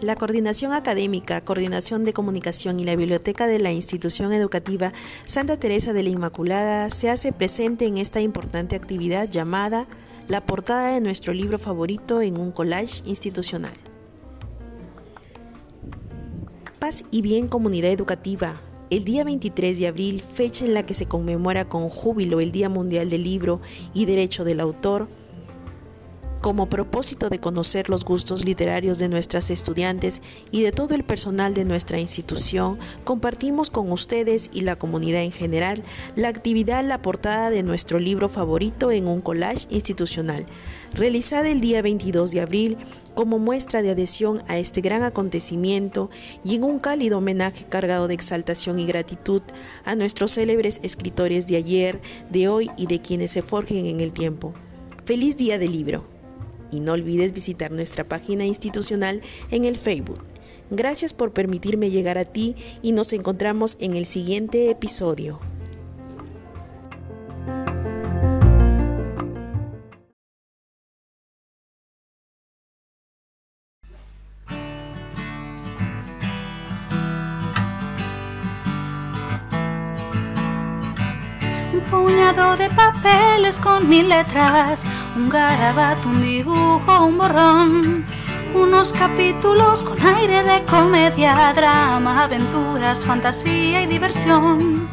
La Coordinación Académica, Coordinación de Comunicación y la Biblioteca de la Institución Educativa Santa Teresa de la Inmaculada se hace presente en esta importante actividad llamada La portada de nuestro libro favorito en un collage institucional. Paz y bien comunidad educativa. El día 23 de abril, fecha en la que se conmemora con júbilo el Día Mundial del Libro y Derecho del Autor, como propósito de conocer los gustos literarios de nuestras estudiantes y de todo el personal de nuestra institución, compartimos con ustedes y la comunidad en general la actividad La portada de nuestro libro favorito en un collage institucional, realizada el día 22 de abril como muestra de adhesión a este gran acontecimiento y en un cálido homenaje cargado de exaltación y gratitud a nuestros célebres escritores de ayer, de hoy y de quienes se forjen en el tiempo. Feliz día del libro y no olvides visitar nuestra página institucional en el Facebook. Gracias por permitirme llegar a ti y nos encontramos en el siguiente episodio. Puñado de papeles con mil letras un garabato, un dibujo, un borrón. Unos capítulos con aire de comedia, drama, aventuras, fantasía y diversión.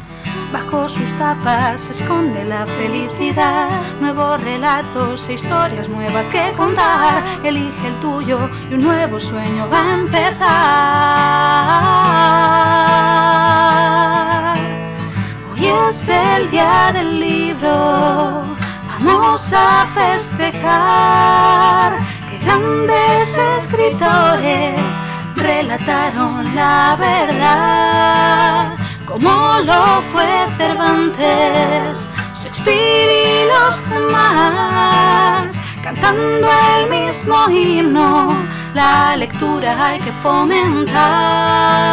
Bajo sus tapas se esconde la felicidad, nuevos relatos e historias nuevas que contar. Elige el tuyo y un nuevo sueño va a empezar. El día del libro Vamos a festejar que grandes escritores relataron la verdad, como lo fue Cervantes, Shakespeare y los demás, cantando el mismo himno, la lectura hay que fomentar.